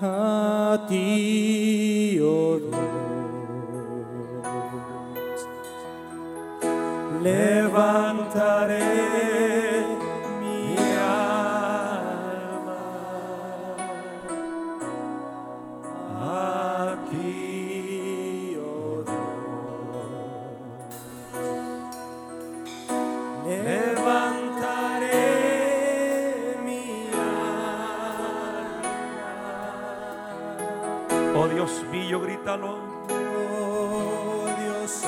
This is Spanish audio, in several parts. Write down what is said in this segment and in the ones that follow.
a ti, oh Dios. Levantaré Oh Dios mío, grítalo. Oh Dios,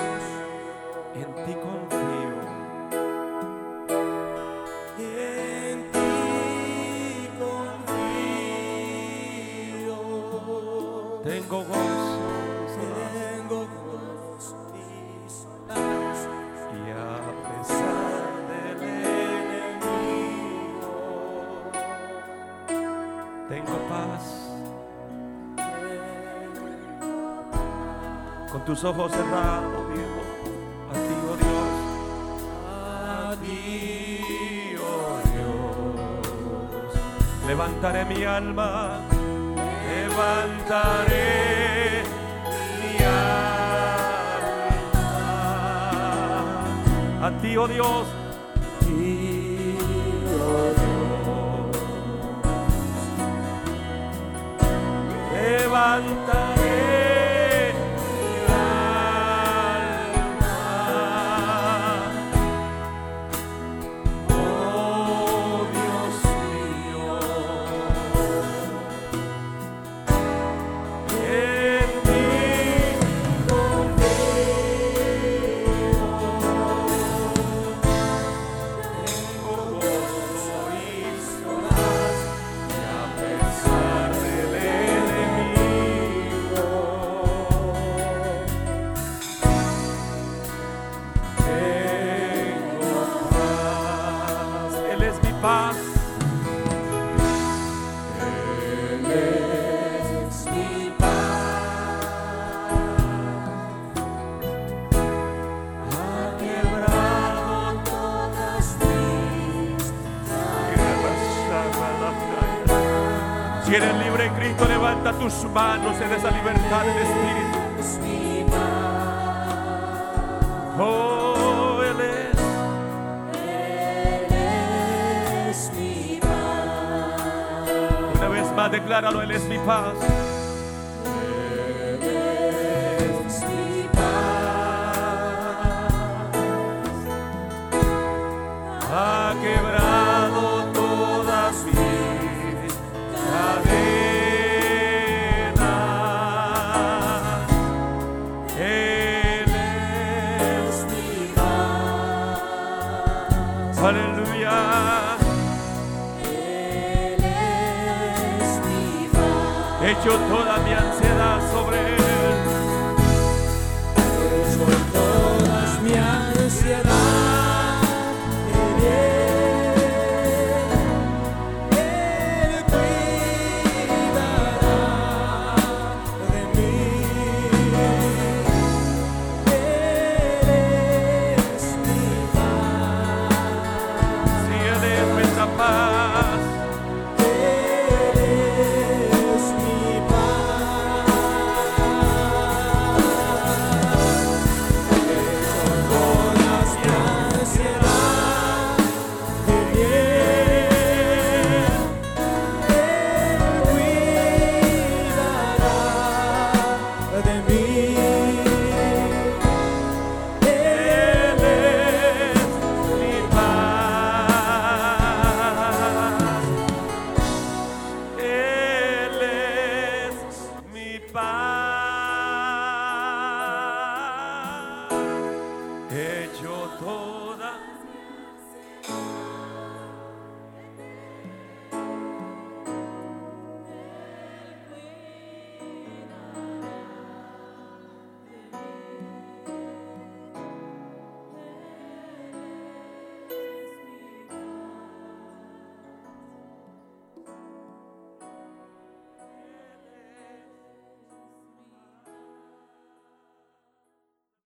En ti confío. en ti confío. Tengo gozo. Tengo gozo y a pesar del enemigo. tengo paz. Con tus ojos cerrados, viejo. A ti, oh Dios. A ti, oh Dios. Levantaré mi alma. Levantaré mi alma. A ti, oh Dios. ti, oh Dios. levantaré paz. Él es mi paz. Ha quebrado todas mis si eres libre en Cristo, levanta tus manos en esa libertad del Espíritu. Más, decláralo, Él es mi paz. Ha quebrado Echo toda mi ansiedad sobre Él.